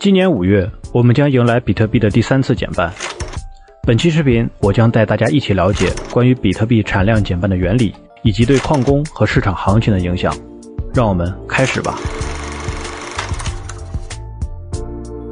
今年五月，我们将迎来比特币的第三次减半。本期视频，我将带大家一起了解关于比特币产量减半的原理，以及对矿工和市场行情的影响。让我们开始吧。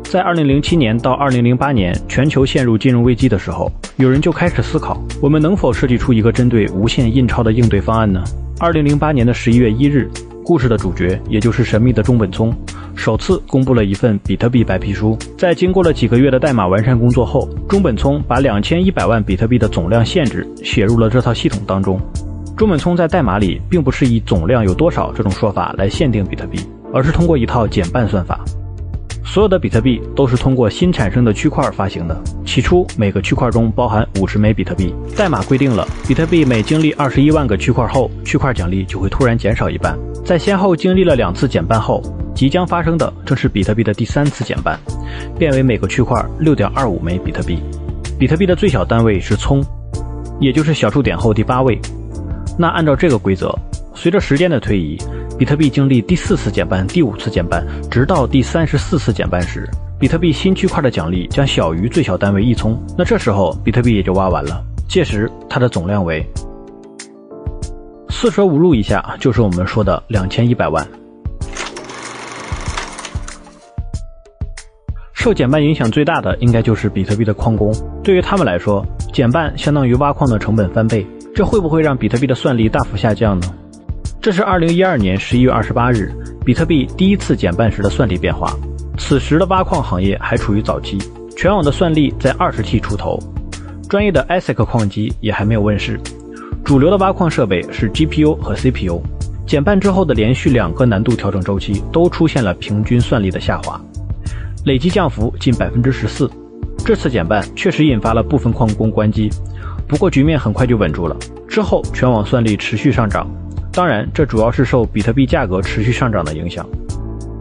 在2007年到2008年全球陷入金融危机的时候，有人就开始思考，我们能否设计出一个针对无限印钞的应对方案呢？2008年的11月1日，故事的主角，也就是神秘的中本聪。首次公布了一份比特币白皮书。在经过了几个月的代码完善工作后，中本聪把两千一百万比特币的总量限制写入了这套系统当中。中本聪在代码里并不是以总量有多少这种说法来限定比特币，而是通过一套减半算法。所有的比特币都是通过新产生的区块发行的。起初，每个区块中包含五十枚比特币。代码规定了，比特币每经历二十一万个区块后，区块奖励就会突然减少一半。在先后经历了两次减半后，即将发生的正是比特币的第三次减半，变为每个区块六点二五枚比特币。比特币的最小单位是聪，也就是小数点后第八位。那按照这个规则，随着时间的推移，比特币经历第四次减半、第五次减半，直到第三十四次减半时，比特币新区块的奖励将小于最小单位一聪。那这时候比特币也就挖完了，届时它的总量为四舍五入一下，就是我们说的两千一百万。受减半影响最大的应该就是比特币的矿工，对于他们来说，减半相当于挖矿的成本翻倍，这会不会让比特币的算力大幅下降呢？这是二零一二年十一月二十八日，比特币第一次减半时的算力变化。此时的挖矿行业还处于早期，全网的算力在二十 T 出头，专业的 ASIC 矿机也还没有问世，主流的挖矿设备是 GPU 和 CPU。减半之后的连续两个难度调整周期都出现了平均算力的下滑。累计降幅近百分之十四，这次减半确实引发了部分矿工关机，不过局面很快就稳住了。之后全网算力持续上涨，当然这主要是受比特币价格持续上涨的影响。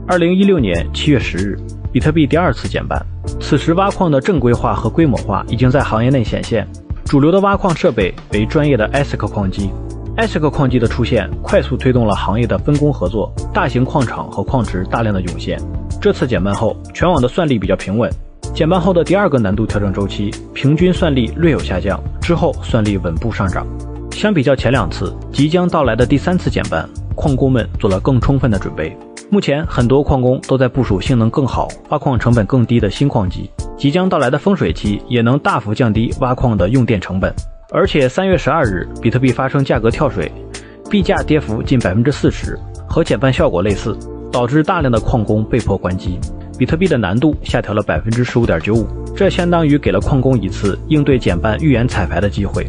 二零一六年七月十日，比特币第二次减半，此时挖矿的正规化和规模化已经在行业内显现，主流的挖矿设备为专业的 ASIC 矿机，ASIC 矿机的出现快速推动了行业的分工合作，大型矿场和矿池大量的涌现。这次减半后，全网的算力比较平稳。减半后的第二个难度调整周期，平均算力略有下降，之后算力稳步上涨。相比较前两次，即将到来的第三次减半，矿工们做了更充分的准备。目前，很多矿工都在部署性能更好、挖矿成本更低的新矿机。即将到来的丰水期也能大幅降低挖矿的用电成本。而且，三月十二日，比特币发生价格跳水，币价跌幅近百分之四十，和减半效果类似。导致大量的矿工被迫关机，比特币的难度下调了百分之十五点九五，这相当于给了矿工一次应对减半预言彩排的机会。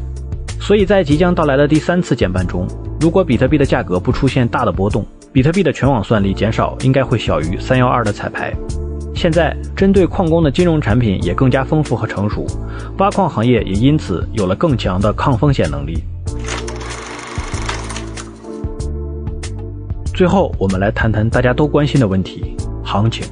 所以在即将到来的第三次减半中，如果比特币的价格不出现大的波动，比特币的全网算力减少应该会小于三幺二的彩排。现在针对矿工的金融产品也更加丰富和成熟，挖矿行业也因此有了更强的抗风险能力。最后，我们来谈谈大家都关心的问题：行情。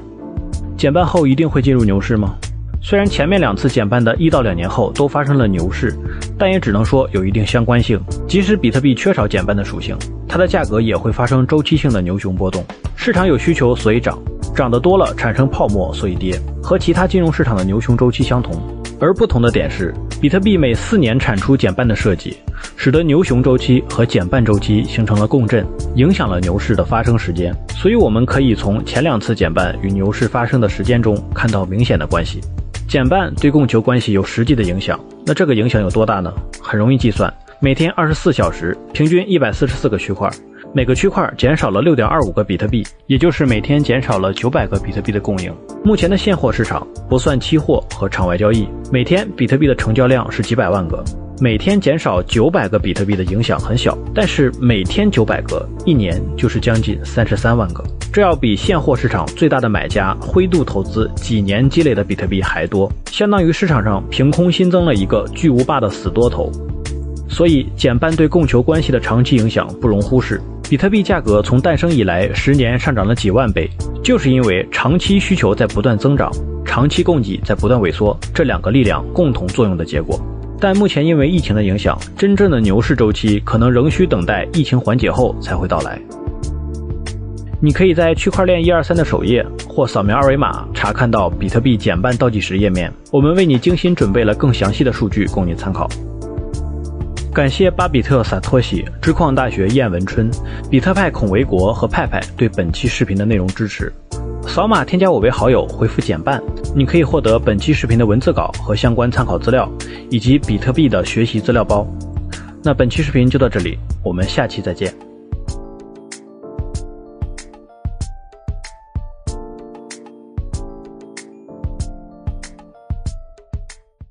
减半后一定会进入牛市吗？虽然前面两次减半的一到两年后都发生了牛市，但也只能说有一定相关性。即使比特币缺少减半的属性，它的价格也会发生周期性的牛熊波动。市场有需求，所以涨；涨得多了，产生泡沫，所以跌，和其他金融市场的牛熊周期相同。而不同的点是，比特币每四年产出减半的设计，使得牛熊周期和减半周期形成了共振，影响了牛市的发生时间。所以我们可以从前两次减半与牛市发生的时间中看到明显的关系。减半对供求关系有实际的影响，那这个影响有多大呢？很容易计算，每天二十四小时，平均一百四十四个区块。每个区块减少了六点二五个比特币，也就是每天减少了九百个比特币的供应。目前的现货市场不算期货和场外交易，每天比特币的成交量是几百万个，每天减少九百个比特币的影响很小。但是每天九百个，一年就是将近三十三万个，这要比现货市场最大的买家灰度投资几年积累的比特币还多，相当于市场上凭空新增了一个巨无霸的死多头。所以减半对供求关系的长期影响不容忽视。比特币价格从诞生以来，十年上涨了几万倍，就是因为长期需求在不断增长，长期供给在不断萎缩，这两个力量共同作用的结果。但目前因为疫情的影响，真正的牛市周期可能仍需等待疫情缓解后才会到来。你可以在区块链一二三的首页或扫描二维码查看到比特币减半倒计时页面。我们为你精心准备了更详细的数据供你参考。感谢巴比特萨托西、知矿大学燕文春、比特派孔维国和派派对本期视频的内容支持。扫码添加我为好友，回复减半，你可以获得本期视频的文字稿和相关参考资料，以及比特币的学习资料包。那本期视频就到这里，我们下期再见。